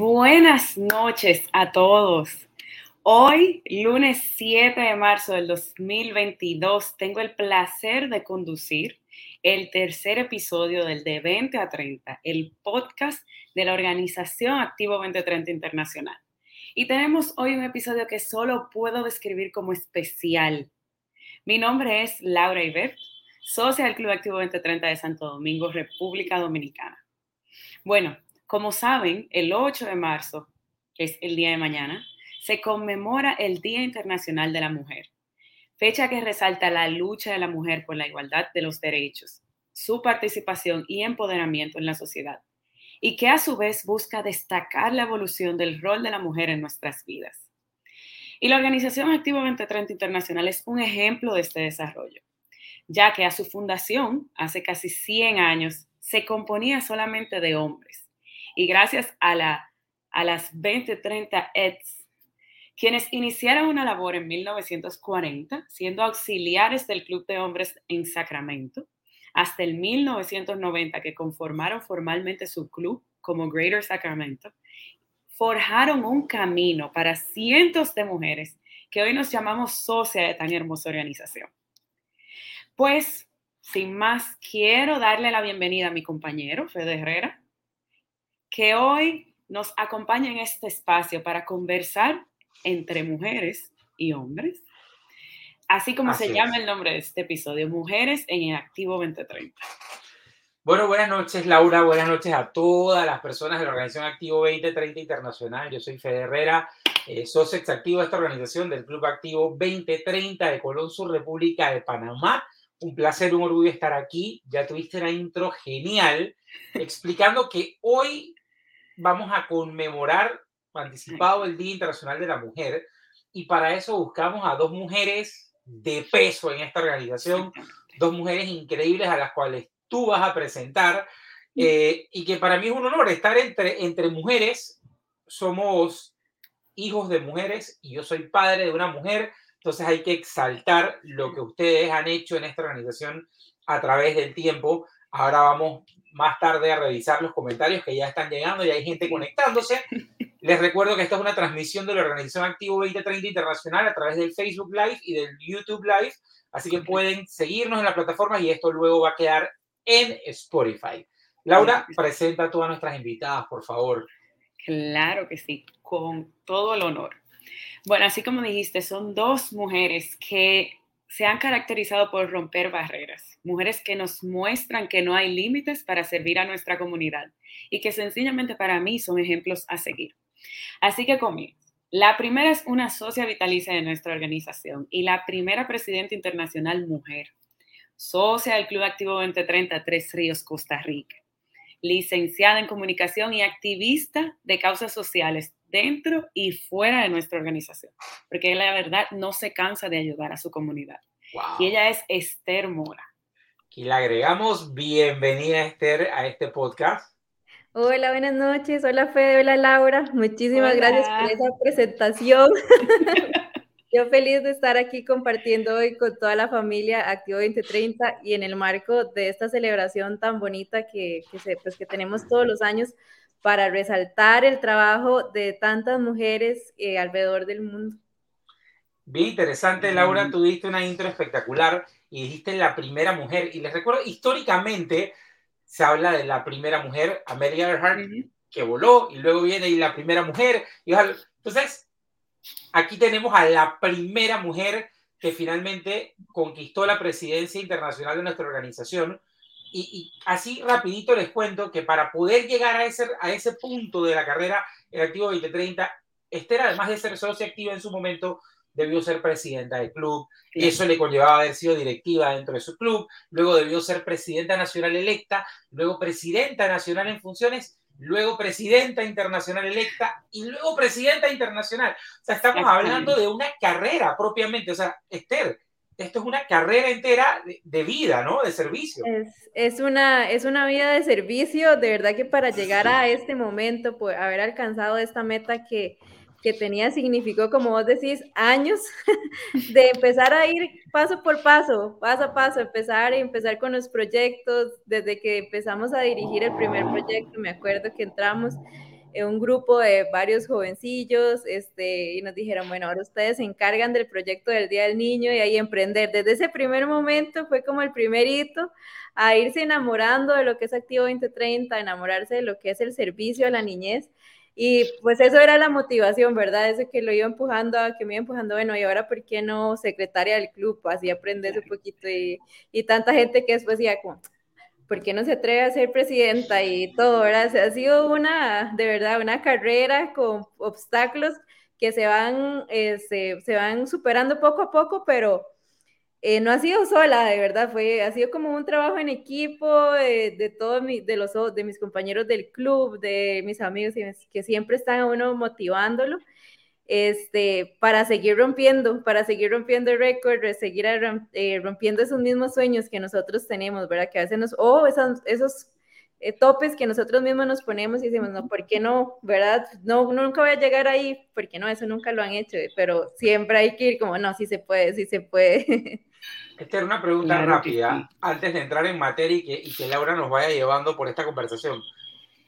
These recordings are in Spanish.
Buenas noches a todos. Hoy, lunes 7 de marzo del 2022, tengo el placer de conducir el tercer episodio del De 20 a 30, el podcast de la organización Activo 2030 Internacional. Y tenemos hoy un episodio que solo puedo describir como especial. Mi nombre es Laura Ibert, socia del Club Activo 2030 de Santo Domingo, República Dominicana. Bueno, como saben, el 8 de marzo, que es el día de mañana, se conmemora el Día Internacional de la Mujer, fecha que resalta la lucha de la mujer por la igualdad de los derechos, su participación y empoderamiento en la sociedad, y que a su vez busca destacar la evolución del rol de la mujer en nuestras vidas. Y la Organización Activo 2030 Internacional es un ejemplo de este desarrollo, ya que a su fundación, hace casi 100 años, se componía solamente de hombres y gracias a, la, a las 2030 EDS, quienes iniciaron una labor en 1940 siendo auxiliares del Club de Hombres en Sacramento, hasta el 1990 que conformaron formalmente su club como Greater Sacramento, forjaron un camino para cientos de mujeres que hoy nos llamamos socia de tan hermosa organización. Pues, sin más, quiero darle la bienvenida a mi compañero, Fede Herrera, que hoy nos acompaña en este espacio para conversar entre mujeres y hombres, así como se llama el nombre de este episodio, Mujeres en el Activo 2030. Bueno, buenas noches Laura, buenas noches a todas las personas de la Organización Activo 2030 Internacional. Yo soy Fede Herrera, eh, socio exactivo de esta organización del Club Activo 2030 de Colón Sur, República de Panamá. Un placer, un orgullo estar aquí. Ya tuviste una intro genial explicando que hoy vamos a conmemorar anticipado el Día Internacional de la Mujer y para eso buscamos a dos mujeres de peso en esta organización, dos mujeres increíbles a las cuales tú vas a presentar eh, y que para mí es un honor estar entre, entre mujeres. Somos hijos de mujeres y yo soy padre de una mujer, entonces hay que exaltar lo que ustedes han hecho en esta organización a través del tiempo. Ahora vamos más tarde a revisar los comentarios que ya están llegando y hay gente conectándose. Les recuerdo que esta es una transmisión de la Organización Activo 2030 Internacional a través del Facebook Live y del YouTube Live, así que pueden seguirnos en la plataforma y esto luego va a quedar en Spotify. Laura, presenta a todas nuestras invitadas, por favor. Claro que sí, con todo el honor. Bueno, así como dijiste, son dos mujeres que se han caracterizado por romper barreras, mujeres que nos muestran que no hay límites para servir a nuestra comunidad y que sencillamente para mí son ejemplos a seguir. Así que conmigo. La primera es una socia vitalicia de nuestra organización y la primera presidenta internacional mujer, socia del Club Activo 2030 Tres Ríos, Costa Rica, licenciada en comunicación y activista de causas sociales dentro y fuera de nuestra organización, porque la verdad no se cansa de ayudar a su comunidad. Y ella es Esther Mora. Y le agregamos bienvenida Esther a este podcast. Hola, buenas noches. Hola Fede, hola Laura. Muchísimas gracias por esa presentación. Yo feliz de estar aquí compartiendo hoy con toda la familia Activo 2030 y en el marco de esta celebración tan bonita que, que, pues, que tenemos todos los años para resaltar el trabajo de tantas mujeres eh, alrededor del mundo. Bien interesante, Laura, tú diste una intro espectacular y dijiste la primera mujer. Y les recuerdo, históricamente se habla de la primera mujer, Amelia Earhart, que voló, y luego viene la primera mujer. Y, entonces, aquí tenemos a la primera mujer que finalmente conquistó la presidencia internacional de nuestra organización y, así rapidito les cuento que para poder llegar a ese, a ese punto de la carrera en Activo 2030, Esther, además de ser socia activa en su momento, debió ser presidenta del club. y Eso le conllevaba haber sido directiva dentro de su club. Luego debió ser presidenta nacional electa, luego presidenta nacional en funciones, luego presidenta internacional electa y luego presidenta internacional. O sea, estamos hablando de una carrera propiamente. O sea, Esther, esto es una carrera entera de, vida, ¿no? De servicio. Es, una, es una vida de servicio, de verdad que para llegar a este momento, pues, haber alcanzado esta meta que, que tenía significó, como vos decís, años de empezar a ir paso por paso, paso a paso, empezar y empezar con los proyectos, desde que empezamos a dirigir el primer proyecto, me acuerdo que entramos eh, un grupo de varios jovencillos este, y nos dijeron, bueno, ahora ustedes se encargan del proyecto del Día del Niño y ahí emprender. Desde ese primer momento fue como el primer hito a irse enamorando de lo que es Activo 2030, enamorarse de lo que es el servicio a la niñez. Y pues eso era la motivación, ¿verdad? Eso que lo iba empujando, a, que me iba empujando, bueno, y ahora, ¿por qué no secretaria del club? Así aprendes un poquito y, y tanta gente que después decía como, ¿por qué no se atreve a ser presidenta y todo, verdad? ha sido una, de verdad, una carrera con obstáculos que se van, eh, se, van superando poco a poco, pero eh, no ha sido sola, de verdad, fue, ha sido como un trabajo en equipo de, de todos de, los, de mis compañeros del club, de mis amigos que siempre están a uno motivándolo este, para seguir rompiendo, para seguir rompiendo el récord, seguir eh, rompiendo esos mismos sueños que nosotros tenemos, ¿verdad? Que a veces nos, o esos, esos eh, topes que nosotros mismos nos ponemos y decimos, no, ¿por qué no? ¿Verdad? No, nunca voy a llegar ahí, porque no, eso nunca lo han hecho, pero siempre hay que ir como, no, sí se puede, sí se puede. Esta era una pregunta rápida, antes de entrar en materia y que, y que Laura nos vaya llevando por esta conversación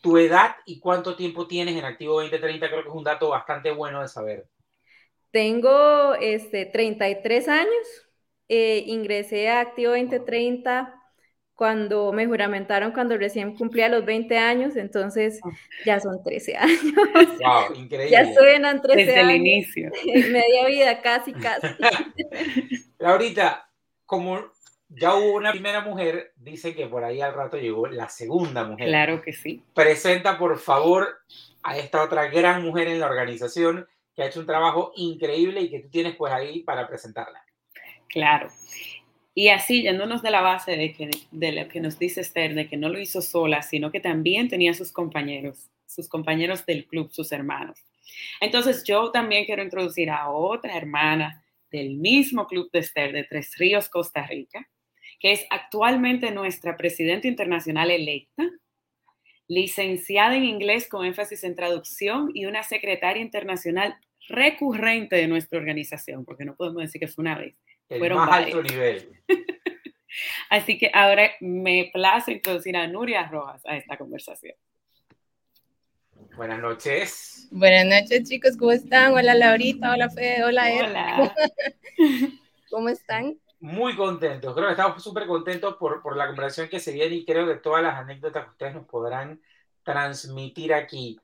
tu edad y cuánto tiempo tienes en Activo 2030, creo que es un dato bastante bueno de saber. Tengo este, 33 años, eh, ingresé a Activo 2030 cuando me juramentaron cuando recién cumplía los 20 años, entonces ah. ya son 13 años. Wow, increíble. Ya suenan 13 Desde el inicio. Media vida, casi, casi. Ahorita, como ya hubo una primera mujer, dice que por ahí al rato llegó la segunda mujer. Claro que sí. Presenta, por favor, a esta otra gran mujer en la organización que ha hecho un trabajo increíble y que tú tienes pues ahí para presentarla. Claro. Y así, yéndonos de la base de, que, lo que nos dice Esther, de que no lo hizo sola, sino que también tenía sus compañeros, sus compañeros del club, sus hermanos. Entonces, yo también quiero introducir a otra hermana del mismo club de Esther de Tres Ríos, Costa Rica, que es actualmente nuestra presidenta internacional electa, licenciada en inglés con énfasis en traducción y una secretaria internacional recurrente de nuestra organización, porque no podemos decir que fue una vez. El fueron más alto nivel. Así que ahora me place introducir a Nuria Rojas a esta conversación. Buenas noches. Buenas noches, chicos. ¿Cómo están? Hola, Laurita. Hola, Fede. Hola, Hola. ¿Cómo están? muy contentos. Creo que estamos súper contentos por, por la conversación que se viene y creo que todas las anécdotas que ustedes nos podrán transmitir aquí.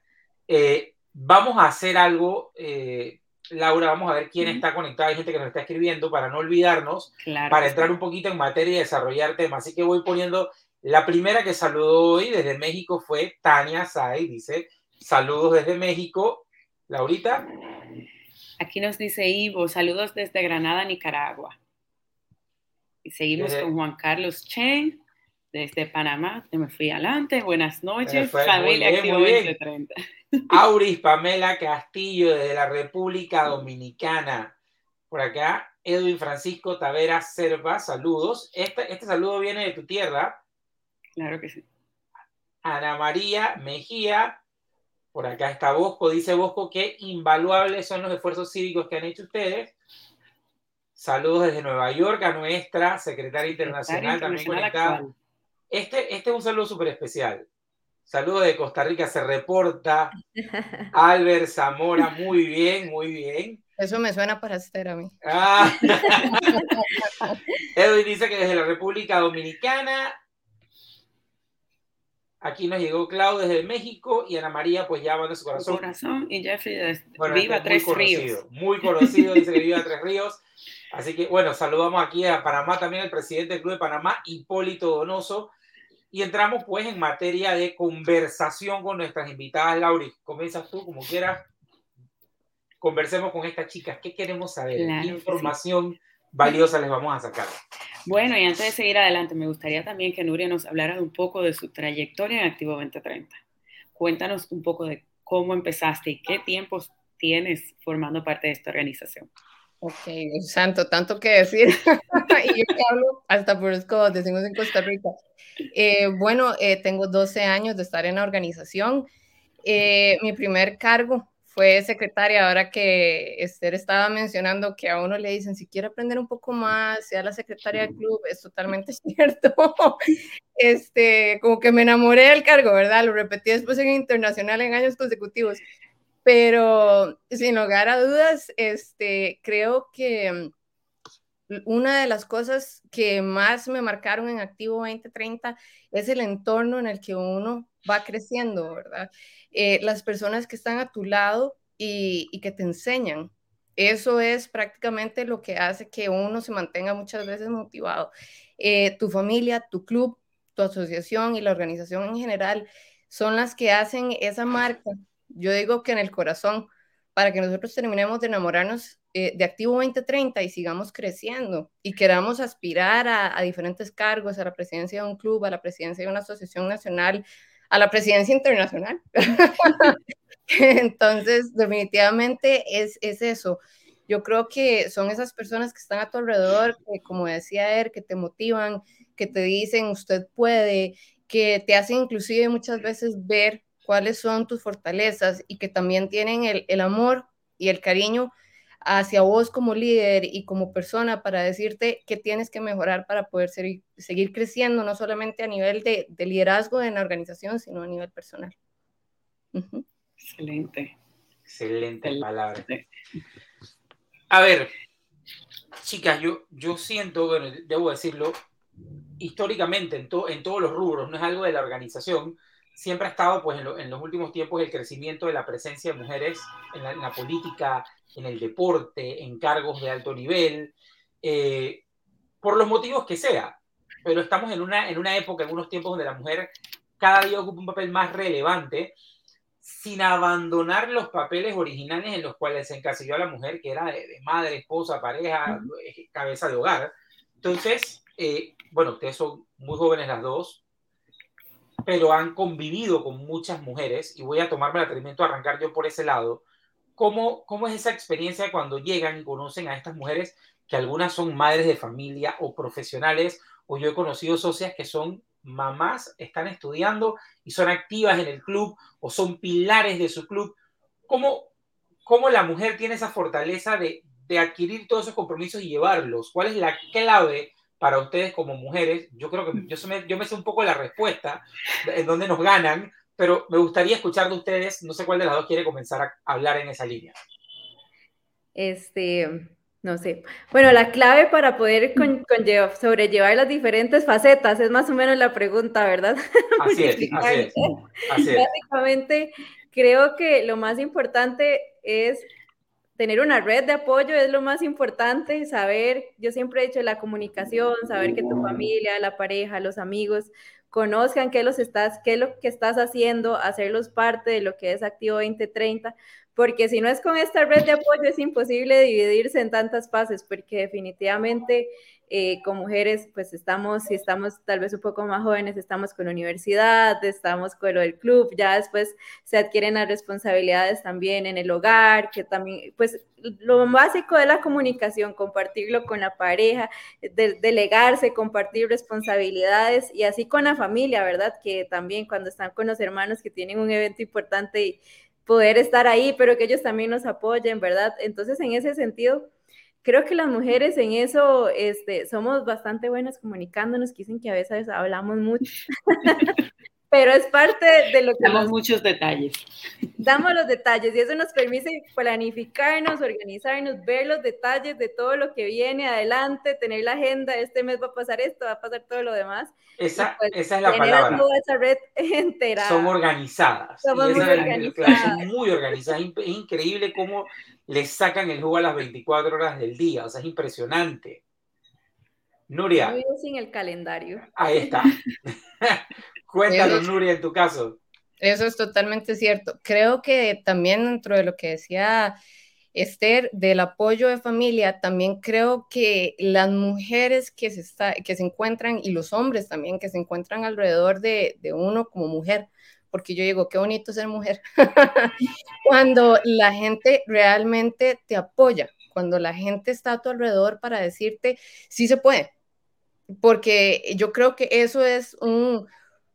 Eh, vamos a hacer algo, eh, Laura, vamos a ver quién está conectado. Hay gente que nos está escribiendo para no olvidarnos, para entrar un poquito en materia y desarrollar temas. Así que voy poniendo, la primera que saludó hoy desde México fue Tania Say, dice, saludos desde México. Laurita. Aquí nos dice Ivo, saludos desde Granada, Nicaragua. Y seguimos con Juan Carlos Chen, desde Panamá, te me fui adelante. Buenas noches, familia Activo 2030. Auris Pamela Castillo, desde la República Dominicana. Por acá, Edwin Francisco Tavera Serva, saludos. Este, este saludo viene de tu tierra. Claro que sí. Ana María Mejía, por acá está Bosco, dice Bosco que invaluables son los esfuerzos cívicos que han hecho ustedes Saludos desde Nueva York a nuestra secretaria internacional, también conectada. Este, este es un saludo súper especial. Saludos de Costa Rica, se reporta. Albert Zamora, muy bien, muy bien. Eso me suena para Esther a mí. Ah. Edwin dice que desde la República Dominicana. Aquí nos llegó Clau desde México y Ana María, pues ya va de su corazón. corazón y Jeffrey de Viva este Tres Ríos. Muy conocido, dice que Viva Tres Ríos. Así que bueno, saludamos aquí a Panamá también, el presidente del Club de Panamá, Hipólito Donoso. Y entramos pues en materia de conversación con nuestras invitadas. Lauri, comienzas tú como quieras. Conversemos con estas chicas. ¿Qué queremos saber? ¿Qué información valiosa les vamos a sacar? Bueno, y antes de seguir adelante, me gustaría también que Nuria nos hablara un poco de su trayectoria en Activo 2030. Cuéntanos un poco de cómo empezaste y qué tiempos tienes formando parte de esta organización. Ok, santo, tanto que decir. y yo que hablo hasta por codos, decimos en Costa Rica. Eh, bueno, eh, tengo 12 años de estar en la organización. Eh, mi primer cargo fue secretaria, ahora que Esther estaba mencionando que a uno le dicen, si quiere aprender un poco más, sea la secretaria del club, es totalmente cierto. Este, como que me enamoré del cargo, ¿verdad? Lo repetí después en internacional en años consecutivos. Pero sin lugar a dudas, este, creo que una de las cosas que más me marcaron en Activo 2030 es el entorno en el que uno va creciendo, ¿verdad? Eh, las personas que están a tu lado y, que te enseñan. Eso es prácticamente lo que hace que uno se mantenga muchas veces motivado. Eh, tu familia, tu club, tu asociación y la organización en general son las que hacen esa marca. Yo digo que en el corazón, para que nosotros terminemos de enamorarnos eh, de Activo 2030 y sigamos creciendo y queramos aspirar a, diferentes cargos, a la presidencia de un club, a la presidencia de una asociación nacional, a la presidencia internacional. Entonces, definitivamente es, es eso. Yo creo que son esas personas que están a tu alrededor, que como decía él, que te motivan, que te dicen usted puede, que te hacen inclusive muchas veces ver cuáles son tus fortalezas y que también tienen el, el amor y el cariño hacia vos como líder y como persona para decirte qué tienes que mejorar para poder seguir creciendo, no solamente a nivel de, liderazgo en la organización, sino a nivel personal. Excelente. Excelente palabra. A ver, chicas, yo, yo siento, bueno, debo decirlo, históricamente en, en todos los rubros, no es algo de la organización, siempre ha estado pues, en, los últimos tiempos el crecimiento de la presencia de mujeres en la, política, en el deporte, en cargos de alto nivel, eh, por los motivos que sea. Pero estamos en una, en una época, en unos tiempos donde la mujer cada día ocupa un papel más relevante, sin abandonar los papeles originales en los cuales se encasilló a la mujer, que era de, madre, esposa, pareja, eh, cabeza de hogar. Entonces, eh, bueno, ustedes son muy jóvenes las dos, pero han convivido con muchas mujeres, y voy a tomarme el atrevimiento de arrancar yo por ese lado. ¿Cómo, ¿Cómo es esa experiencia cuando llegan y conocen a estas mujeres que algunas son madres de familia o profesionales, o yo he conocido socias que son mamás, están estudiando y son activas en el club o son pilares de su club? ¿Cómo, cómo la mujer tiene esa fortaleza de, de adquirir todos esos compromisos y llevarlos? ¿Cuál es la clave para ustedes como mujeres? Yo creo que yo, me, yo me sé un poco la respuesta, en dónde nos ganan, pero me gustaría escuchar de ustedes, no sé cuál de las dos quiere comenzar a hablar en esa línea. Este, no sé. Bueno, la clave para poder sobrellevar las diferentes facetas es más o menos la pregunta, ¿verdad? Así es, así es, así es. Básicamente, creo que lo más importante es tener una red de apoyo es lo más importante, saber, yo siempre he dicho la comunicación, saber que tu familia, la pareja, los amigos conozcan qué, los estás, qué es lo que estás haciendo, hacerlos parte de lo que es Activo 2030, porque si no es con esta red de apoyo es imposible dividirse en tantas fases, porque definitivamente eh, con mujeres, pues estamos, si estamos tal vez un poco más jóvenes, estamos con la universidad, estamos con lo del club, ya después se adquieren las responsabilidades también en el hogar, que también, pues lo básico de la comunicación, compartirlo con la pareja, delegarse, compartir responsabilidades y así con la familia, ¿verdad? Que también cuando están con los hermanos que tienen un evento importante y poder estar ahí, pero que ellos también nos apoyen, ¿verdad? Entonces, en ese sentido, creo que las mujeres en eso este, somos bastante buenas comunicándonos, que dicen que a veces hablamos mucho, pero es parte de lo que... Damos muchos detalles. Damos los detalles y eso nos permite planificarnos, organizarnos, ver los detalles de todo lo que viene adelante, tener la agenda, este mes va a pasar esto, va a pasar todo lo demás. Esa, pues, esa es la palabra. Toda esa red entera. Son organizadas. Somos muy organizadas. Muy organizadas. Es increíble cómo les sacan el jugo a las 24 horas del día. O sea, es impresionante. Nuria. Sin el calendario. Ahí está. Cuéntanos, Nuria, en tu caso. Eso es totalmente cierto. Creo que también dentro de lo que decía Esther, del apoyo de familia, también creo que las mujeres que se, está, que se encuentran y los hombres también que se encuentran alrededor de, de uno como mujer, porque yo digo, qué bonito ser mujer, cuando la gente realmente te apoya, cuando la gente está a tu alrededor para decirte, sí se puede, porque yo creo que eso es un,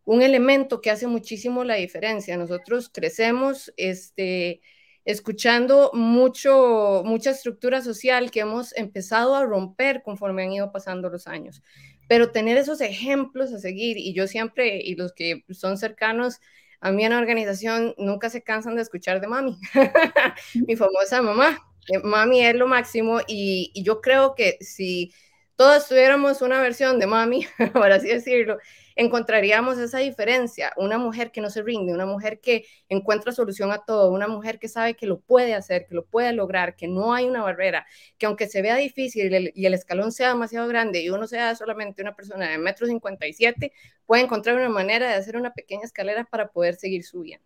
un elemento que hace muchísimo la diferencia. Nosotros crecemos este, escuchando mucho, mucha estructura social que hemos empezado a romper conforme han ido pasando los años. Pero tener esos ejemplos a seguir, y yo siempre, y los que son cercanos a mí en la organización, nunca se cansan de escuchar de mami, mi famosa mamá. Eh, mami es lo máximo, y, y yo creo que si todos tuviéramos una versión de mami, por así decirlo, encontraríamos esa diferencia. Una mujer que no se rinde, una mujer que encuentra solución a todo, una mujer que sabe que lo puede hacer, que lo puede lograr, que no hay una barrera, que aunque se vea difícil y el escalón sea demasiado grande y uno sea solamente una persona de metro 57, puede encontrar una manera de hacer una pequeña escalera para poder seguir subiendo.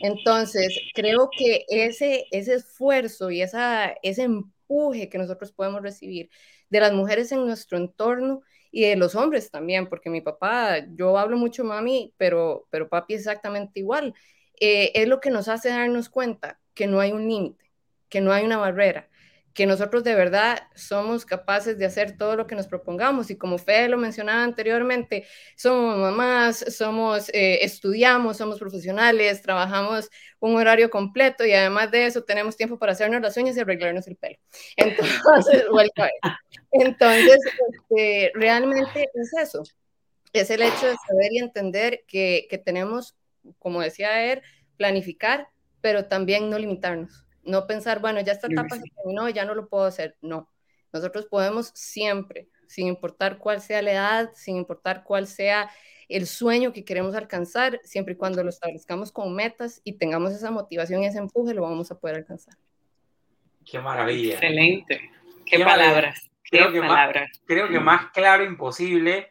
Entonces, creo que ese, ese esfuerzo y esa, ese empuje que nosotros podemos recibir de las mujeres en nuestro entorno y de los hombres también, porque mi papá, yo hablo mucho mami, pero, pero papi es exactamente igual. Eh, es lo que nos hace darnos cuenta que no hay un límite, que no hay una barrera, que nosotros de verdad somos capaces de hacer todo lo que nos propongamos. Y como Fede lo mencionaba anteriormente, somos mamás, somos, eh, estudiamos, somos profesionales, trabajamos un horario completo y además de eso tenemos tiempo para hacernos las uñas y arreglarnos el pelo. Entonces, Entonces este, realmente es eso. Es el hecho de saber y entender que, que tenemos, como decía él, planificar, pero también no limitarnos no pensar, bueno, ya esta etapa se terminó, ya no lo puedo hacer. No, nosotros podemos siempre, sin importar cuál sea la edad, sin importar cuál sea el sueño que queremos alcanzar, siempre y cuando lo establezcamos con metas y tengamos esa motivación y ese empuje, lo vamos a poder alcanzar. Qué maravilla. Excelente. Qué, palabras. Creo, que Más, creo que más claro imposible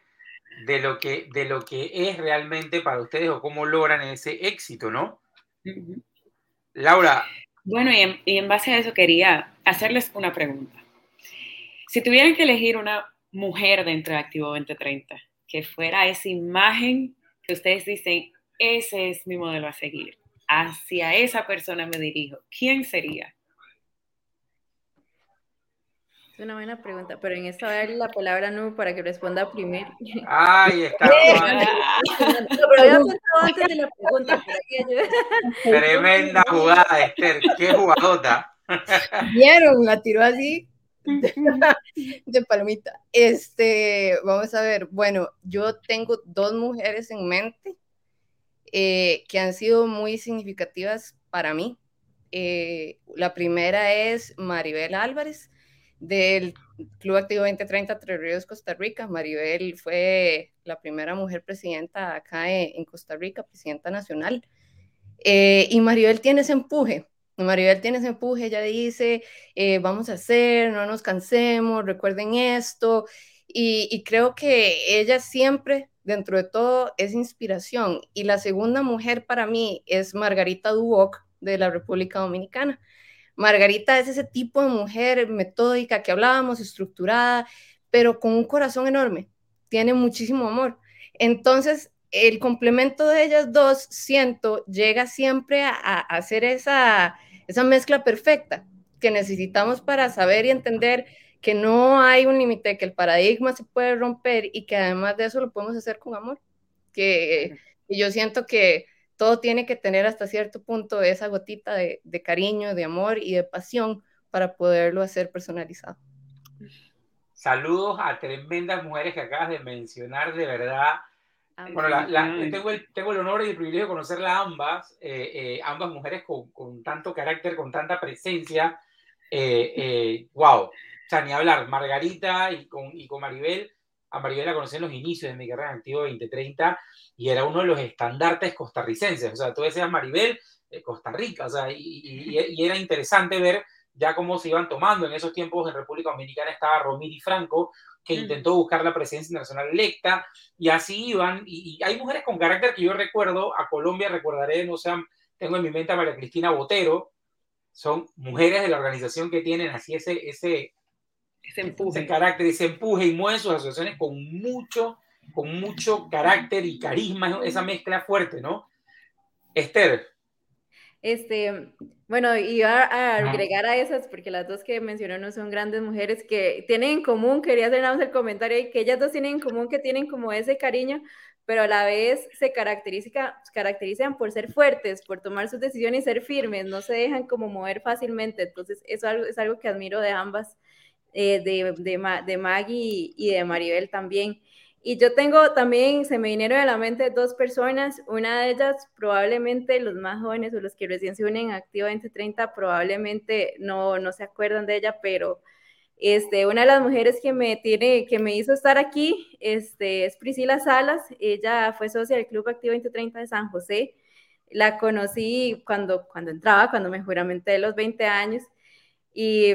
de lo que, de lo que es realmente para ustedes o cómo logran ese éxito, ¿no? Laura, bueno, y en, base a eso quería hacerles una pregunta. Si tuvieran que elegir una mujer dentro de Activo 2030, que fuera esa imagen que ustedes dicen, ese es mi modelo a seguir, hacia esa persona me dirijo, ¿quién sería? Es una buena pregunta, pero en esta vez la palabra no para que responda primero. Ay, está. pero había pensado antes de la pregunta. Tremenda jugada, Esther. Qué jugadota. Vieron, la tiró así de palomita. Este, vamos a ver. Bueno, yo tengo dos mujeres en mente eh, que han sido muy significativas para mí. Eh, la primera es Maribel Álvarez del Club Activo 2030 Tres Ríos, Costa Rica. Maribel fue la primera mujer presidenta acá en Costa Rica, presidenta nacional. Eh, y Maribel tiene ese empuje. Maribel tiene ese empuje, ella dice, eh, vamos a hacer, no nos cansemos, recuerden esto. Y, y, creo que ella siempre, dentro de todo, es inspiración. Y la segunda mujer para mí es Margarita Duboc de la República Dominicana. Margarita es ese tipo de mujer metódica que hablábamos, estructurada, pero con un corazón enorme, tiene muchísimo amor. Entonces, el complemento de ellas dos, siento, llega siempre a, hacer esa, esa mezcla perfecta que necesitamos para saber y entender que no hay un límite, que el paradigma se puede romper y que además de eso lo podemos hacer con amor. Que, y yo siento que todo tiene que tener hasta cierto punto esa gotita de, cariño, de amor y de pasión para poderlo hacer personalizado. Saludos a tremendas mujeres que acabas de mencionar, de verdad. bueno, tengo, el, tengo, el, honor y el privilegio de conocerla ambas, eh, eh, ambas mujeres con, con, tanto carácter, con tanta presencia. Eh, wow, o sea, ni hablar, Margarita y con, y con Maribel, a Maribel la conocí en los inicios de mi carrera en Activo 2030 y era uno de los estandartes costarricenses. O sea, tú decías Maribel, de Costa Rica, o sea, y, era interesante ver ya cómo se iban tomando. En esos tiempos en República Dominicana estaba Romiri Franco, que intentó buscar la presidencia internacional electa, y así iban. Y, hay mujeres con carácter que yo recuerdo, a Colombia recordaré, no sé, tengo en mi mente a María Cristina Botero, son mujeres de la organización que tienen así ese, ese, ese empuje. Ese carácter, ese empuje y mueven sus asociaciones con mucho, con mucho carácter y carisma, esa mezcla fuerte, ¿no? Esther. Este, bueno, iba a agregar a esas, porque las dos que mencionó no son grandes mujeres que tienen en común, quería hacer nada más el comentario, y que ellas dos tienen en común que tienen como ese cariño pero a la vez se caracteriza, caracterizan por ser fuertes, por tomar sus decisiones y ser firmes, no se dejan como mover fácilmente. Entonces, eso es algo que admiro de ambas, eh, de, de, de Maggie y de Maribel también. Y yo tengo también, se me vinieron a la mente dos personas, una de ellas probablemente los más jóvenes o los que recién se unen a Activa 2030 probablemente no, no se acuerdan de ella, pero este, una de las mujeres que me, tiene, que me hizo estar aquí este, es Priscila Salas, ella fue socia del Club Activa 2030 de San José, la conocí cuando, cuando entraba, cuando me juramenté los 20 años, y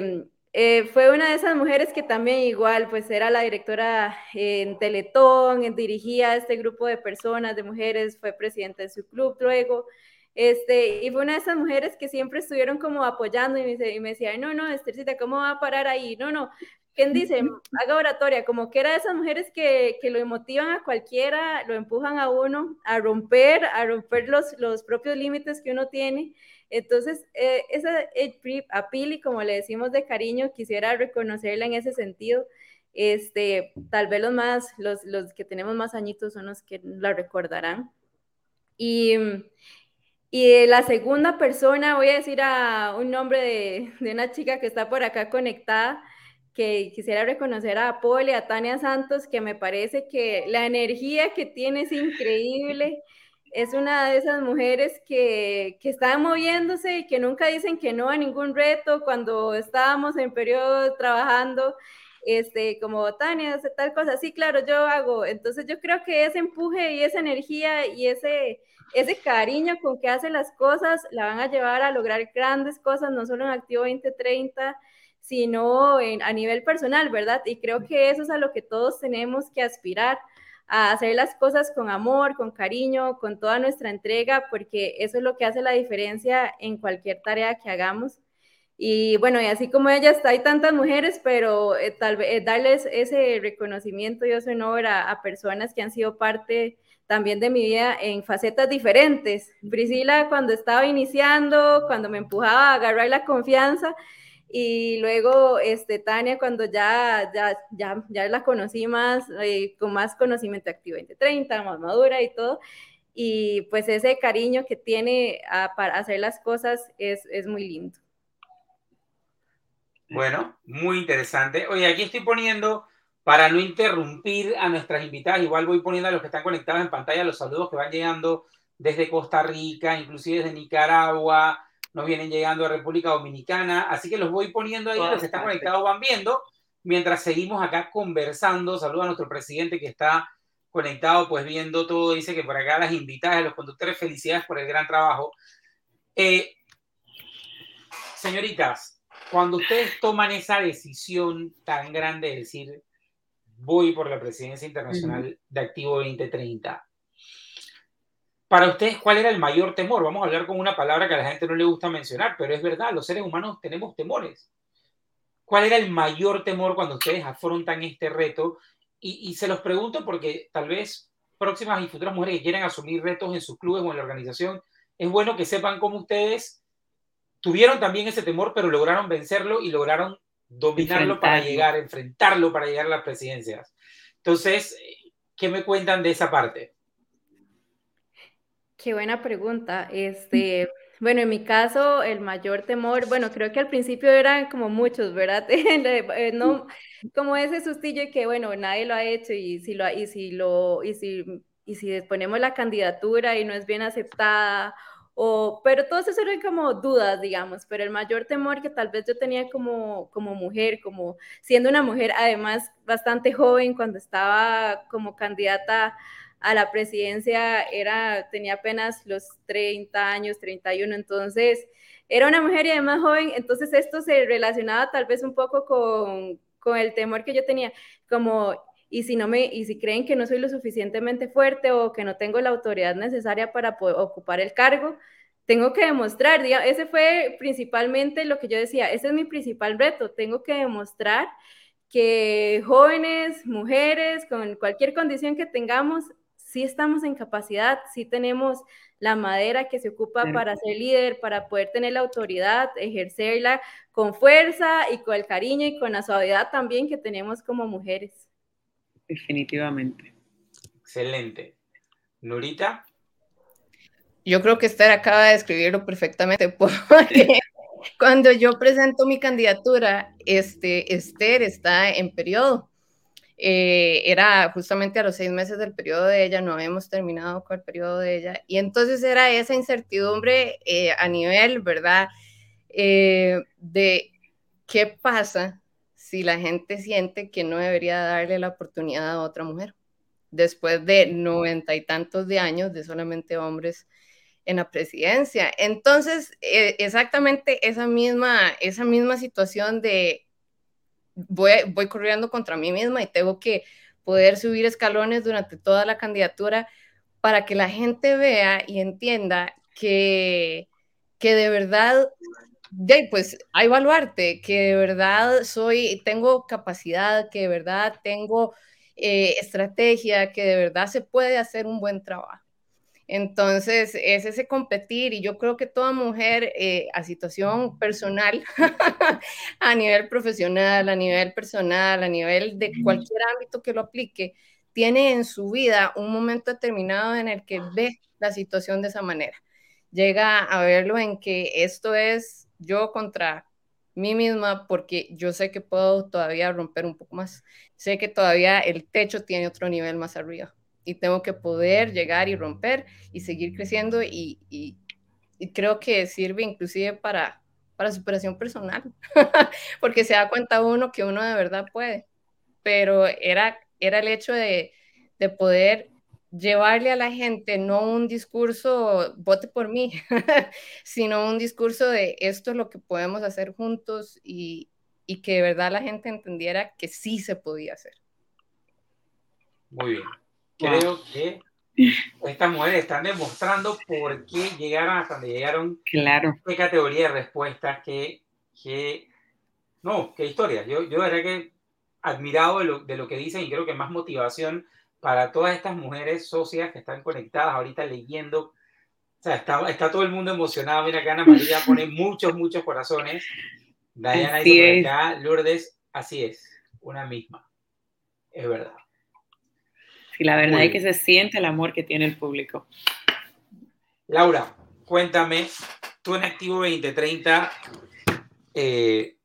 eh, fue una de esas mujeres que también igual, pues era la directora en Teletón, dirigía este grupo de personas, de mujeres, fue presidenta de su club luego, este, y fue una de esas mujeres que siempre estuvieron como apoyando y me, y me decía, no, no, Estercita, ¿cómo va a parar ahí? No, no, ¿quién dice? Haga oratoria, como que era de esas mujeres que, que, lo emotivan a cualquiera, lo empujan a uno a romper, a romper los, los propios límites que uno tiene. Entonces, eh, esa a Pili, como le decimos de cariño, quisiera reconocerla en ese sentido. Este, tal vez los más, los, los que tenemos más añitos son los que la recordarán. Y, y la segunda persona, voy a decir a un nombre de, de, una chica que está por acá conectada, que quisiera reconocer a Poli, a Tania Santos, que me parece que la energía que tiene es increíble es una de esas mujeres que, que, están moviéndose y que nunca dicen que no a ningún reto. Cuando estábamos en periodo trabajando, este, como Tania, hace tal cosa, sí, claro, yo hago. Entonces yo creo que ese empuje y esa energía y ese, ese cariño con que hace las cosas la van a llevar a lograr grandes cosas, no solo en Activo 2030, sino a nivel personal, ¿verdad? Y creo que eso es a lo que todos tenemos que aspirar a hacer las cosas con amor, con cariño, con toda nuestra entrega, porque eso es lo que hace la diferencia en cualquier tarea que hagamos. Y bueno, y así como ella está, hay tantas mujeres, pero eh, tal vez eh, darles ese reconocimiento y ese honor a, a, personas que han sido parte también de mi vida en facetas diferentes. Priscila cuando estaba iniciando, cuando me empujaba a agarrar la confianza, y luego, este, Tania, cuando ya, ya, ya, ya la conocí más, eh, con más conocimiento activo 2030, más madura y todo, y pues ese cariño que tiene para hacer las cosas es, es muy lindo. Bueno, muy interesante. Oye, aquí estoy poniendo, para no interrumpir a nuestras invitadas, igual voy poniendo a los que están conectados en pantalla los saludos que van llegando desde Costa Rica, inclusive desde Nicaragua, nos vienen llegando a República Dominicana, así que los voy poniendo ahí, los que están conectados van viendo, mientras seguimos acá conversando, saludo a nuestro presidente que está conectado, pues viendo todo, dice que por acá las invitadas, los conductores, felicidades por el gran trabajo. Eh, señoritas, cuando ustedes toman esa decisión tan grande de decir, voy por la presidencia internacional de Activo 2030, para ustedes, ¿cuál era el mayor temor? Vamos a hablar con una palabra que a la gente no le gusta mencionar, pero es verdad, los seres humanos tenemos temores. ¿Cuál era el mayor temor cuando ustedes afrontan este reto? Y, se los pregunto porque tal vez próximas y futuras mujeres que quieran asumir retos en sus clubes o en la organización, es bueno que sepan cómo ustedes tuvieron también ese temor, pero lograron vencerlo y lograron dominarlo para llegar, enfrentarlo para llegar a las presidencias. Entonces, ¿qué me cuentan de esa parte? Qué buena pregunta. Este, bueno, en mi caso, el mayor temor, bueno, creo que al principio eran como muchos, ¿verdad? Eh, no, como ese sustillo de que, bueno, nadie lo ha hecho y si lo, y si lo, y si, y si ponemos la candidatura y no es bien aceptada, o, pero todos eso eran como dudas, digamos, pero el mayor temor que tal vez yo tenía como, como mujer, como siendo una mujer además bastante joven cuando estaba como candidata a la presidencia era, tenía apenas los 30 años, 31, entonces era una mujer y además joven, entonces esto se relacionaba tal vez un poco con, con el temor que yo tenía, como, y si no me, y si creen que no soy lo suficientemente fuerte o que no tengo la autoridad necesaria para poder ocupar el cargo, tengo que demostrar, ese fue principalmente lo que yo decía, ese es mi principal reto, tengo que demostrar que jóvenes, mujeres, con cualquier condición que tengamos, sí estamos en capacidad, sí tenemos la madera que se ocupa para ser líder, para poder tener la autoridad, ejercerla con fuerza y con el cariño y con la suavidad también que tenemos como mujeres. Definitivamente. Excelente. Nurita. Yo creo que Esther acaba de describirlo perfectamente porque cuando yo presento mi candidatura, este, Esther está en periodo. Eh, era justamente a los seis meses del periodo de ella, no habíamos terminado con el periodo de ella, y entonces era esa incertidumbre eh, a nivel, ¿verdad? Eh, de qué pasa si la gente siente que no debería darle la oportunidad a otra mujer, después de noventa y tantos de años de solamente hombres en la presidencia. Entonces, exactamente esa misma, esa misma situación de voy, voy corriendo contra mí misma y tengo que poder subir escalones durante toda la candidatura para que la gente vea y entienda que, que de verdad, pues a evaluarte, que de verdad soy, tengo capacidad, que de verdad tengo eh, estrategia, que de verdad se puede hacer un buen trabajo. Entonces, es ese competir y yo creo que toda mujer eh, a situación personal, a nivel profesional, a nivel personal, a nivel de cualquier ámbito que lo aplique, tiene en su vida un momento determinado en el que ve la situación de esa manera. Llega a verlo en que esto es yo contra mí misma porque yo sé que puedo todavía romper un poco más. Sé que todavía el techo tiene otro nivel más arriba y tengo que poder llegar y romper y seguir creciendo y, y, creo que sirve inclusive para, para superación personal, porque se da cuenta uno que uno de verdad puede, pero era, era el hecho de, de poder llevarle a la gente no un discurso, vote por mí, sino un discurso de esto es lo que podemos hacer juntos y, y que de verdad la gente entendiera que sí se podía hacer. Muy bien creo que estas mujeres están demostrando por qué llegaron hasta donde llegaron. Claro. Qué categoría de respuestas, qué, qué no, qué historia. Yo, yo de verdad que admirado de lo, de lo que dicen y creo que más motivación para todas estas mujeres socias que están conectadas ahorita leyendo. O sea, está, está todo el mundo emocionado. Mira que Ana María pone muchos, muchos corazones. Diana dice acá, Lourdes, así es, una misma. Es verdad. Y la verdad es que se siente el amor que tiene el público. Laura, cuéntame, tú en Activo 2030, eh,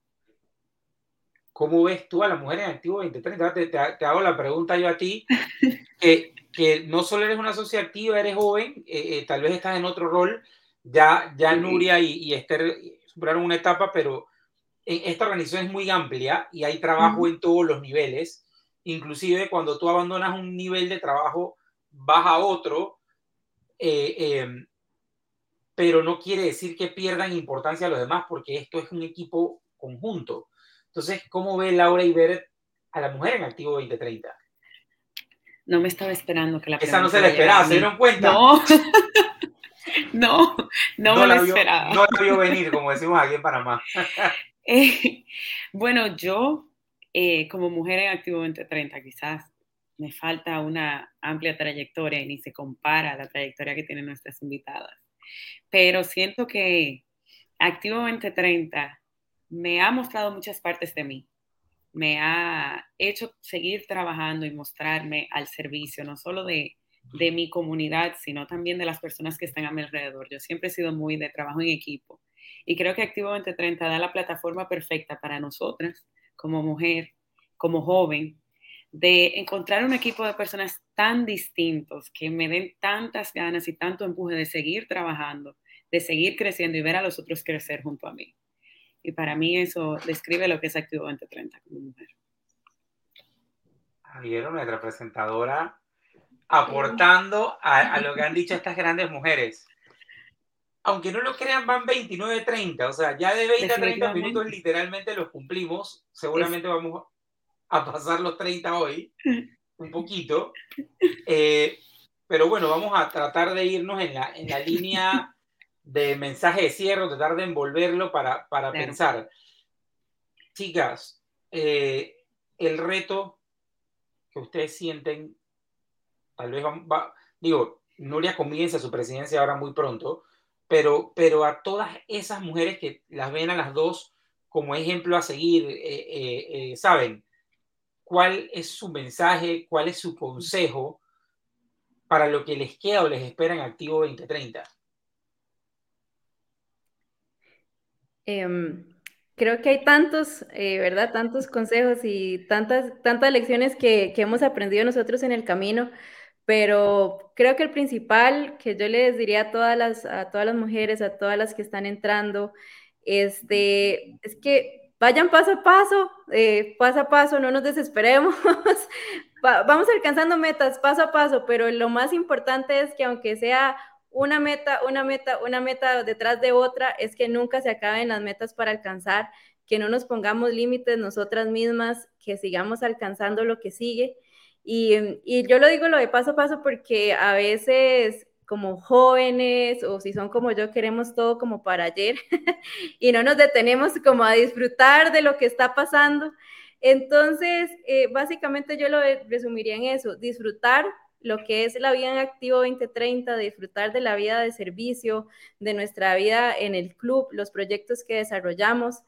¿cómo ves tú a la mujer en Activo 2030? Te, te, hago la pregunta yo a ti, que, que, no solo eres una sociedad activa, eres joven, eh, eh, tal vez estás en otro rol, ya, ya Nuria y, y Esther superaron una etapa, pero esta organización es muy amplia y hay trabajo en todos los niveles inclusive cuando tú abandonas un nivel de trabajo, vas a otro, eh, em, pero no quiere decir que pierdan importancia a los demás porque esto es un equipo conjunto. Entonces, ¿cómo ve Laura ver a la mujer en Activo 2030? No me estaba esperando que la Esa no se la esperaba, ¿se dieron cuenta? No, no, no, me la, esperaba. No la vio venir, como decimos aquí en Panamá. Eh, bueno, yo eh, como mujer en Activo 2030 quizás me falta una amplia trayectoria y ni se compara a la trayectoria que tienen nuestras invitadas. Pero siento que Activo 2030 me ha mostrado muchas partes de mí. Me ha hecho seguir trabajando y mostrarme al servicio, no solo de, de mi comunidad, sino también de las personas que están a mi alrededor. Yo siempre he sido muy de trabajo en equipo y creo que Activo 2030 da la plataforma perfecta para nosotras como mujer, como joven, de encontrar un equipo de personas tan distintos que me den tantas ganas y tanto empuje de seguir trabajando, de seguir creciendo y ver a los otros crecer junto a mí. Y para mí eso describe lo que es Activo 2030 como mujer. Vieron nuestra presentadora aportando a, a, lo que han dicho estas grandes mujeres aunque no lo crean, van 29, 30. O sea, ya de 20 a 30 minutos literalmente los cumplimos. Seguramente vamos a pasar los 30 hoy, un poquito. Eh, pero bueno, vamos a tratar de irnos en la, en la línea de mensaje de cierre, tratar de envolverlo para, para pensar. Chicas, eh, el reto que ustedes sienten, tal vez va, digo, Nuria comienza su presidencia ahora muy pronto, pero, a todas esas mujeres que las ven a las dos como ejemplo a seguir, eh, eh, eh, ¿saben? ¿Cuál es su mensaje? ¿Cuál es su consejo para lo que les queda o les espera en Activo 2030? Em, creo que hay tantos, ¿verdad? Tantos consejos y tantas, tantas lecciones que, hemos aprendido nosotros en el camino, pero creo que el principal que yo les diría a todas las, a todas las mujeres, a todas las que están entrando, es, de, es que vayan paso a paso, eh, paso a paso, no nos desesperemos, vamos alcanzando metas paso a paso, pero lo más importante es que aunque sea una meta, una meta, una meta detrás de otra, es que nunca se acaben las metas para alcanzar, que no nos pongamos límites nosotras mismas, que sigamos alcanzando lo que sigue. Y, y, yo lo digo lo de paso a paso porque a veces como jóvenes o si son como yo queremos todo como para ayer y no nos detenemos como a disfrutar de lo que está pasando. Entonces, eh, básicamente yo lo resumiría en eso, disfrutar lo que es la vida en Activo 2030, disfrutar de la vida de servicio, de nuestra vida en el club, los proyectos que desarrollamos,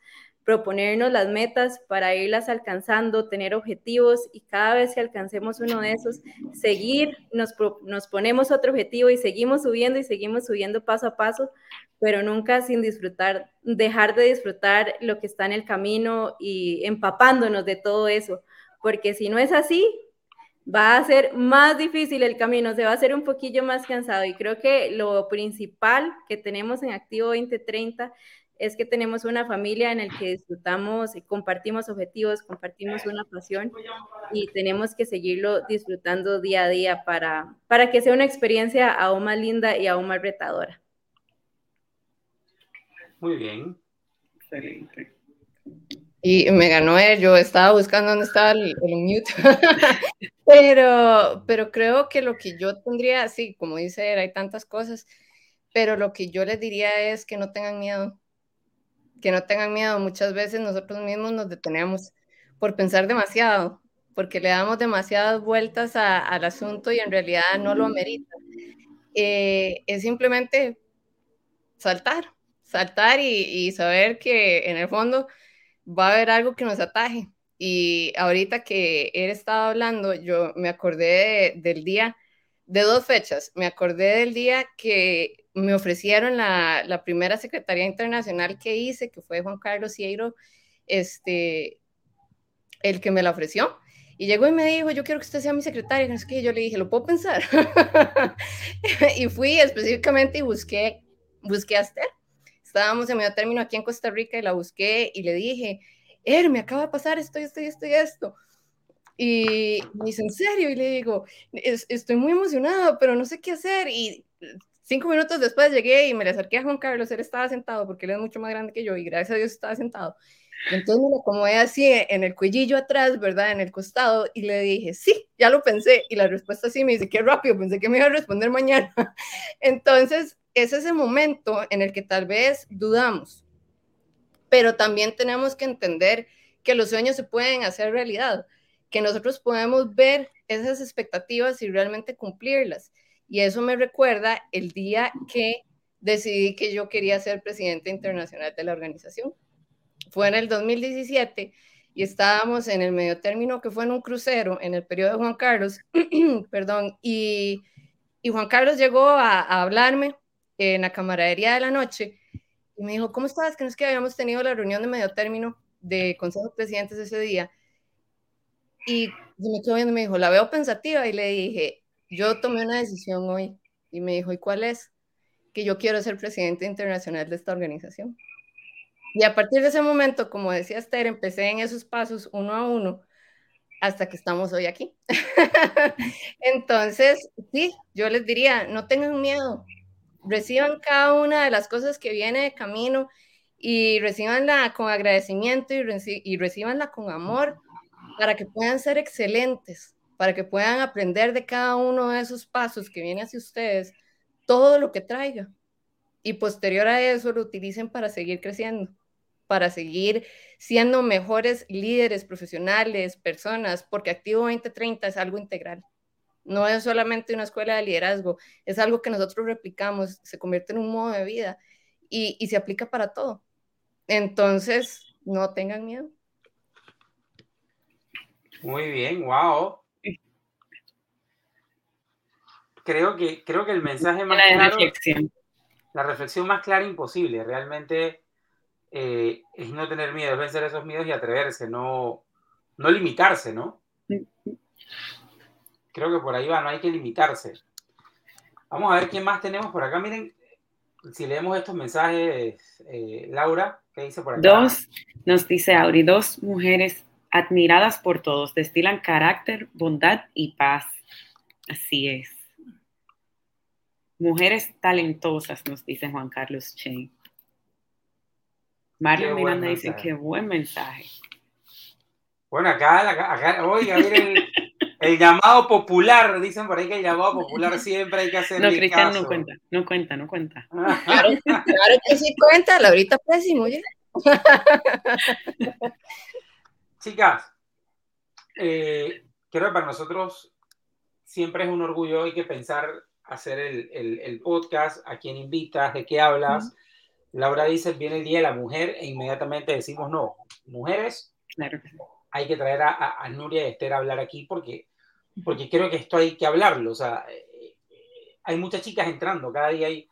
proponernos las metas para irlas alcanzando, tener objetivos y cada vez que alcancemos uno de esos, seguir, nos, nos ponemos otro objetivo y seguimos subiendo y seguimos subiendo paso a paso, pero nunca sin disfrutar, dejar de disfrutar lo que está en el camino y empapándonos de todo eso, porque si no es así, va a ser más difícil el camino, se va a hacer un poquillo más cansado. Y creo que lo principal que tenemos en Activo 2030 es que tenemos una familia en la que disfrutamos y compartimos objetivos, compartimos una pasión y tenemos que seguirlo disfrutando día a día para, para que sea una experiencia aún más linda y aún más retadora. Muy bien. Excelente. Y me ganó él, yo estaba buscando dónde estaba el, el mute. pero, pero creo que lo que yo tendría, sí, como dice él, hay tantas cosas, pero lo que yo les diría es que no tengan miedo, que no tengan miedo. Muchas veces nosotros mismos nos detenemos por pensar demasiado, porque le damos demasiadas vueltas al asunto y en realidad no lo amerita. Eh, es simplemente saltar, saltar y, saber que en el fondo va a haber algo que nos ataje. Y ahorita que él estaba hablando, yo me acordé del día, de dos fechas. Me acordé del día que me ofrecieron la, la, primera Secretaría Internacional que hice, que fue Juan Carlos Cieiro, este, el que me la ofreció. Y llegó y me dijo, yo quiero que usted sea mi secretaria. No que yo le dije, ¿lo puedo pensar? y fui específicamente y busqué, busqué a Esther estábamos en medio término aquí en Costa Rica y la busqué y le dije, Er, me acaba de pasar esto, esto esto y esto. Y me dice, ¿en serio? Y le digo, estoy muy emocionado, pero no sé qué hacer. Y cinco minutos después llegué y me le acerqué a Juan Carlos, él estaba sentado porque él es mucho más grande que yo y gracias a Dios estaba sentado. entonces me acomodé así en el cuellillo atrás, ¿verdad? En el costado y le dije, sí, ya lo pensé. Y la respuesta sí me dice, qué rápido, pensé que me iba a responder mañana. entonces, es ese momento en el que tal vez dudamos, pero también tenemos que entender que los sueños se pueden hacer realidad, que nosotros podemos ver esas expectativas y realmente cumplirlas. Y eso me recuerda el día que decidí que yo quería ser presidente internacional de la organización. Fue en el 2017 y estábamos en el medio término que fue en un crucero en el periodo de Juan Carlos, perdón, y, y, Juan Carlos llegó a, a hablarme en la camaradería de la noche y me dijo, ¿cómo estás? Que no es que habíamos tenido la reunión de medio término de Consejo de Presidentes ese día. Y me quedó viendo y me dijo, la veo pensativa y le dije, yo tomé una decisión hoy. Y me dijo, ¿y cuál es? Que yo quiero ser presidente internacional de esta organización. Y a partir de ese momento, como decía Esther, empecé en esos pasos uno a uno hasta que estamos hoy aquí. Entonces, sí, yo les diría, no tengan miedo, reciban cada una de las cosas que viene de camino y recibanla con agradecimiento y, recibanla con amor para que puedan ser excelentes, para que puedan aprender de cada uno de esos pasos que viene hacia ustedes todo lo que traiga. Y posterior a eso lo utilicen para seguir creciendo, para seguir siendo mejores líderes profesionales, personas, porque Activo 2030 es algo integral. No es solamente una escuela de liderazgo, es algo que nosotros replicamos, se convierte en un modo de vida y, y se aplica para todo. Entonces, no tengan miedo. Muy bien, wow. Creo que, creo que el mensaje más la claro, reflexión. la reflexión más clara imposible, realmente eh, es no tener miedo, es vencer esos miedos y atreverse, no, no limitarse, ¿no? Creo que por ahí va, no hay que limitarse. Vamos a ver quién más tenemos por acá. Miren, si leemos estos mensajes, eh, Laura, ¿qué dice por acá? Dos, nos dice Auri, dos mujeres admiradas por todos, destilan carácter, bondad y paz. Así es. Mujeres talentosas, nos dice Juan Carlos Che. Mario Miranda dice, qué buen mensaje. Bueno, acá, acá, oiga, miren, el, llamado popular, dicen por ahí que el llamado popular siempre hay que hacer. No, Cristian no cuenta, no cuenta, no cuenta. Claro, claro que sí cuenta, Laurita pésimo, oye. Chicas, eh, creo que para nosotros siempre es un orgullo, hay que pensar hacer el, podcast, a quién invitas, de qué hablas. Laura dice, viene el Día de la Mujer e inmediatamente decimos, no, mujeres, claro. hay que traer a, Nuria y Esther a hablar aquí porque, porque creo que esto hay que hablarlo. O sea, eh, hay muchas chicas entrando, cada día hay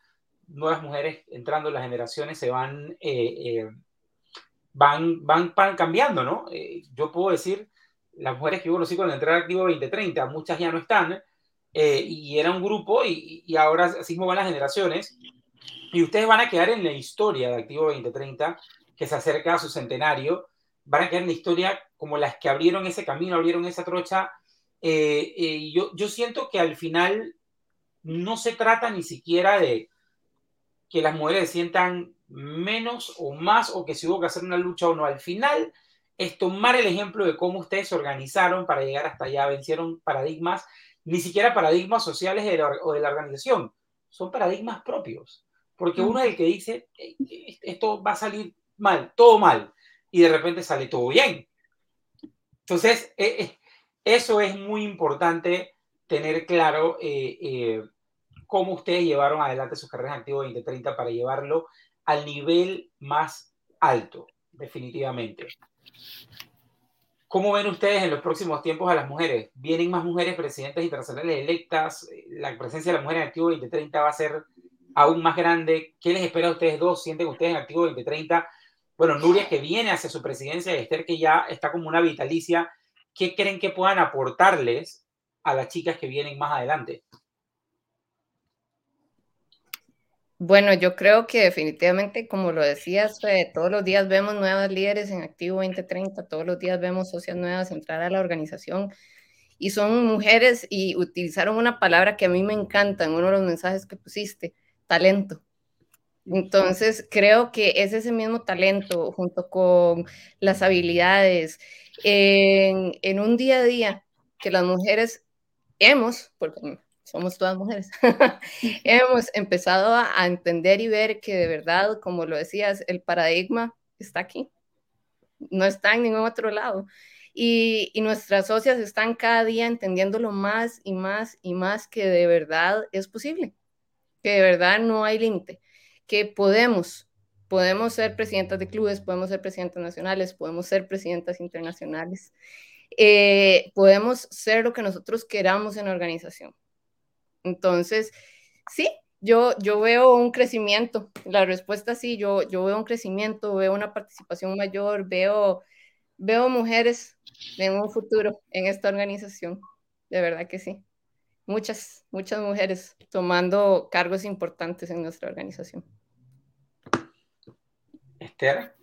nuevas mujeres entrando, las generaciones se van, eh, eh, van, van, cambiando, ¿no? yo puedo decir, las mujeres que yo conocí cuando entré Activo 2030, muchas ya no están, y era un grupo, y, y ahora así van las generaciones, y ustedes van a quedar en la historia de Activo 2030, que se acerca a su centenario, van a quedar en la historia como las que abrieron ese camino, abrieron esa trocha. Eh, eh, yo, yo siento que al final no se trata ni siquiera de que las mujeres sientan menos o más o que si hubo que hacer una lucha o no. Al final es tomar el ejemplo de cómo ustedes se organizaron para llegar hasta allá, vencieron paradigmas, ni siquiera paradigmas sociales o de la organización, son paradigmas propios. Porque uno es el que dice, esto va a salir mal, todo mal, y de repente sale todo bien. Entonces, eh, eh, eso es muy importante tener claro eh, cómo ustedes llevaron adelante sus carreras activas 2030 para llevarlo al nivel más alto, definitivamente. ¿Cómo ven ustedes en los próximos tiempos a las mujeres? ¿Vienen más mujeres presidentes internacionales electas? ¿La presencia de la mujer en Activo 2030 va a ser aún más grande. ¿Qué les espera a ustedes dos? ¿Sienten ustedes en Activo 2030? Bueno, Nuria que viene hacia su presidencia Esther que ya está como una vitalicia. ¿Qué creen que puedan aportarles a las chicas que vienen más adelante? Bueno, yo creo que definitivamente, como lo decías, todos los días vemos nuevas líderes en Activo 2030, todos los días vemos socias nuevas entrar a la organización y son mujeres y utilizaron una palabra que a mí me encanta en uno de los mensajes que pusiste, talento. Entonces, creo que es ese mismo talento junto con las habilidades en, un día a día que las mujeres hemos, porque somos todas mujeres, hemos empezado a, entender y ver que de verdad, como lo decías, el paradigma está aquí, no está en ningún otro lado. Y, y, nuestras socias están cada día entendiéndolo más y más y más que de verdad es posible que de verdad no hay límite, que podemos, podemos ser presidentas de clubes, podemos ser presidentas nacionales, podemos ser presidentas internacionales, eh, podemos ser lo que nosotros queramos en la organización. Entonces, sí, yo, yo veo un crecimiento, la respuesta sí, yo, yo veo un crecimiento, veo una participación mayor, veo, veo mujeres en un futuro en esta organización, de verdad que sí muchas, muchas mujeres tomando cargos importantes en nuestra organización. Esther.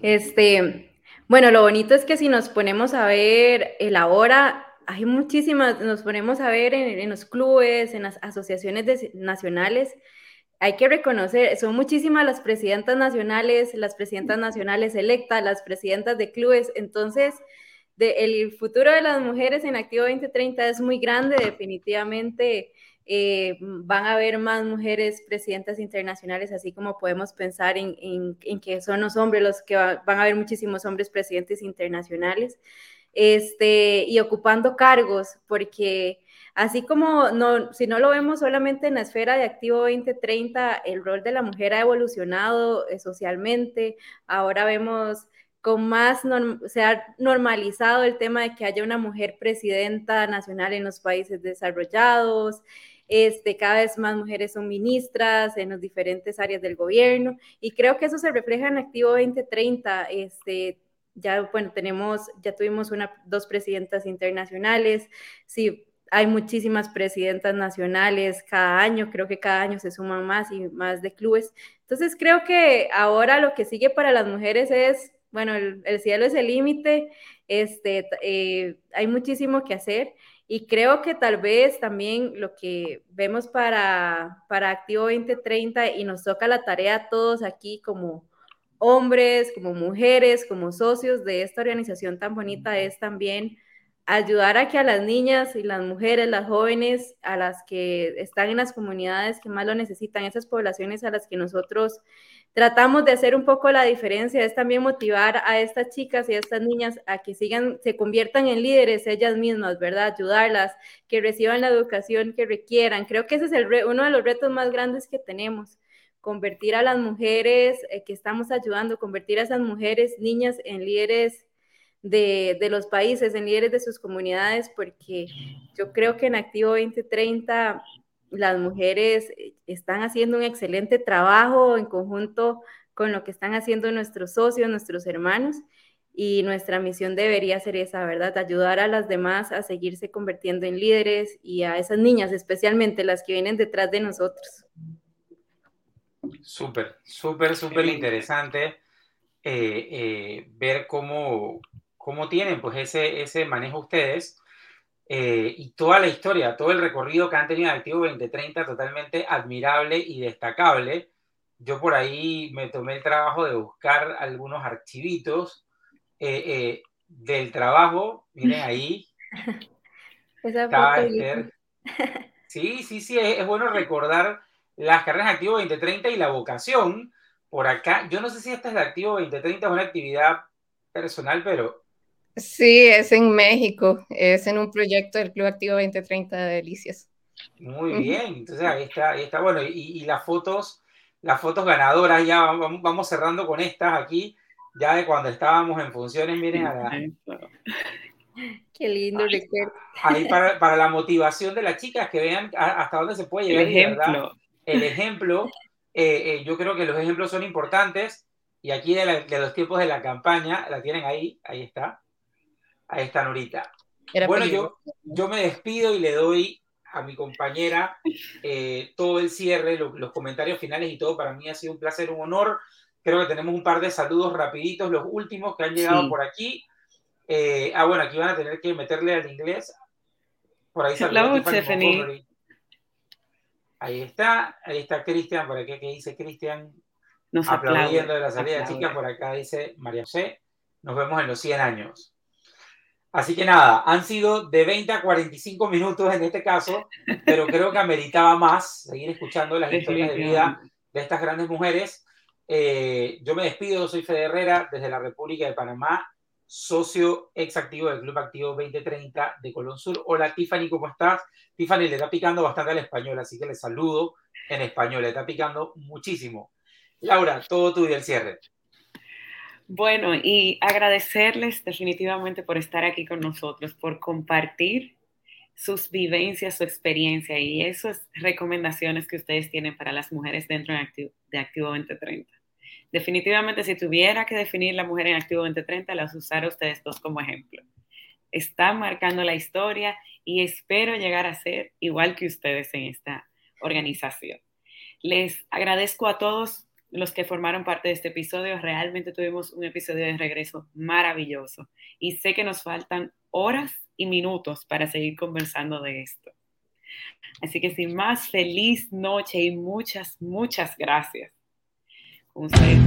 Este, bueno, lo bonito es que si nos ponemos a ver el ahora, hay muchísimas, nos ponemos a ver en, los clubes, en las asociaciones nacionales, hay que reconocer, son muchísimas las presidentas nacionales, las presidentas nacionales electas, las presidentas de clubes, entonces el futuro de las mujeres en Activo 2030 es muy grande, definitivamente eh, van a haber más mujeres presidentas internacionales, así como podemos pensar en, que son los hombres los que van a haber muchísimos hombres presidentes internacionales, este, y ocupando cargos, porque así como no, si no lo vemos solamente en la esfera de Activo 2030, el rol de la mujer ha evolucionado eh, socialmente, ahora vemos con más, se ha normalizado el tema de que haya una mujer presidenta nacional en los países desarrollados, este, cada vez más mujeres son ministras en las diferentes áreas del gobierno y creo que eso se refleja en Activo 2030. Este, ya, bueno, tenemos, ya tuvimos una, dos presidentas internacionales, sí, hay muchísimas presidentas nacionales cada año, creo que cada año se suman más y más de clubes. Entonces creo que ahora lo que sigue para las mujeres es, bueno, el, cielo es el límite, este, eh, hay muchísimo que hacer y creo que tal vez también lo que vemos para, para Activo 2030 y nos toca la tarea a todos aquí como hombres, como mujeres, como socios de esta organización tan bonita es también ayudar a que a las niñas y las mujeres, las jóvenes, a las que están en las comunidades que más lo necesitan, esas poblaciones a las que nosotros tratamos de hacer un poco la diferencia, es también motivar a estas chicas y a estas niñas a que sigan, se conviertan en líderes ellas mismas, ¿verdad? Ayudarlas, que reciban la educación que requieran. Creo que ese es el uno de los retos más grandes que tenemos convertir a las mujeres eh, que estamos ayudando, convertir a esas mujeres, niñas en líderes de, de, los países, en líderes de sus comunidades, porque yo creo que en Activo 2030 las mujeres eh, están haciendo un excelente trabajo en conjunto con lo que están haciendo nuestros socios, nuestros hermanos, y nuestra misión debería ser esa, ¿verdad? Ayudar a las demás a seguirse convirtiendo en líderes y a esas niñas, especialmente las que vienen detrás de nosotros. Súper, súper, súper interesante eh, eh, ver cómo, cómo tienen pues ese, ese manejo ustedes eh, y toda la historia, todo el recorrido que han tenido en Activo 2030 totalmente admirable y destacable. Yo por ahí me tomé el trabajo de buscar algunos archivitos del trabajo, miren ahí. Sí, sí, sí, es, bueno recordar las carreras Activo 2030 y la vocación por acá. Yo no sé si esta es de Activo 2030, es una actividad personal, pero Sí, es en México, es en un proyecto del Club Activo 2030 de Delicias. Muy bien, entonces ahí está, ahí está, bueno, y, las fotos, las fotos ganadoras, ya vamos, cerrando con estas aquí, ya de cuando estábamos en funciones, miren a la... Qué lindo recuerdo. Ahí para, para, la motivación de las chicas, que vean hasta dónde se puede llegar. El ejemplo. El ejemplo, eh, eh, yo creo que los ejemplos son importantes, y aquí de, de los tiempos de la campaña, la tienen ahí, ahí está a esta Norita. bueno, yo, yo me despido y le doy a mi compañera eh, todo el cierre, los comentarios finales y todo. Para mí ha sido un placer, un honor. Creo que tenemos un par de saludos rapiditos, los últimos que han llegado por aquí. Ah, bueno, aquí van a tener que meterle al inglés. Por ahí saludos. Ahí está, ahí está Cristian, por aquí que dice Cristian, aplaudiendo de la salida, chicas, por acá dice María José, nos vemos en los 100 años. Así que nada, han sido de 20 a 45 minutos en este caso, pero creo que ameritaba más seguir escuchando las historias de vida de estas grandes mujeres. Eh, yo me despido, soy Fede Herrera desde la República de Panamá, socio ex activo del Club Activo 2030 de Colón Sur. Hola Tiffany, ¿cómo estás? Tiffany le está picando bastante al español, así que le saludo en español, le está picando muchísimo. Laura, todo tuyo el cierre. Bueno, y agradecerles definitivamente por estar aquí con nosotros, por compartir sus vivencias, su experiencia y esas recomendaciones que ustedes tienen para las mujeres dentro de Activo, 2030. Definitivamente, si tuviera que definir la mujer en Activo 2030, las usara ustedes dos como ejemplo. Están marcando la historia y espero llegar a ser igual que ustedes en esta organización. Les agradezco a todos los que formaron parte de este episodio. Realmente tuvimos un episodio de regreso maravilloso y sé que nos faltan horas y minutos para seguir conversando de esto. Así que sin más, feliz noche y muchas, muchas gracias. We'll see.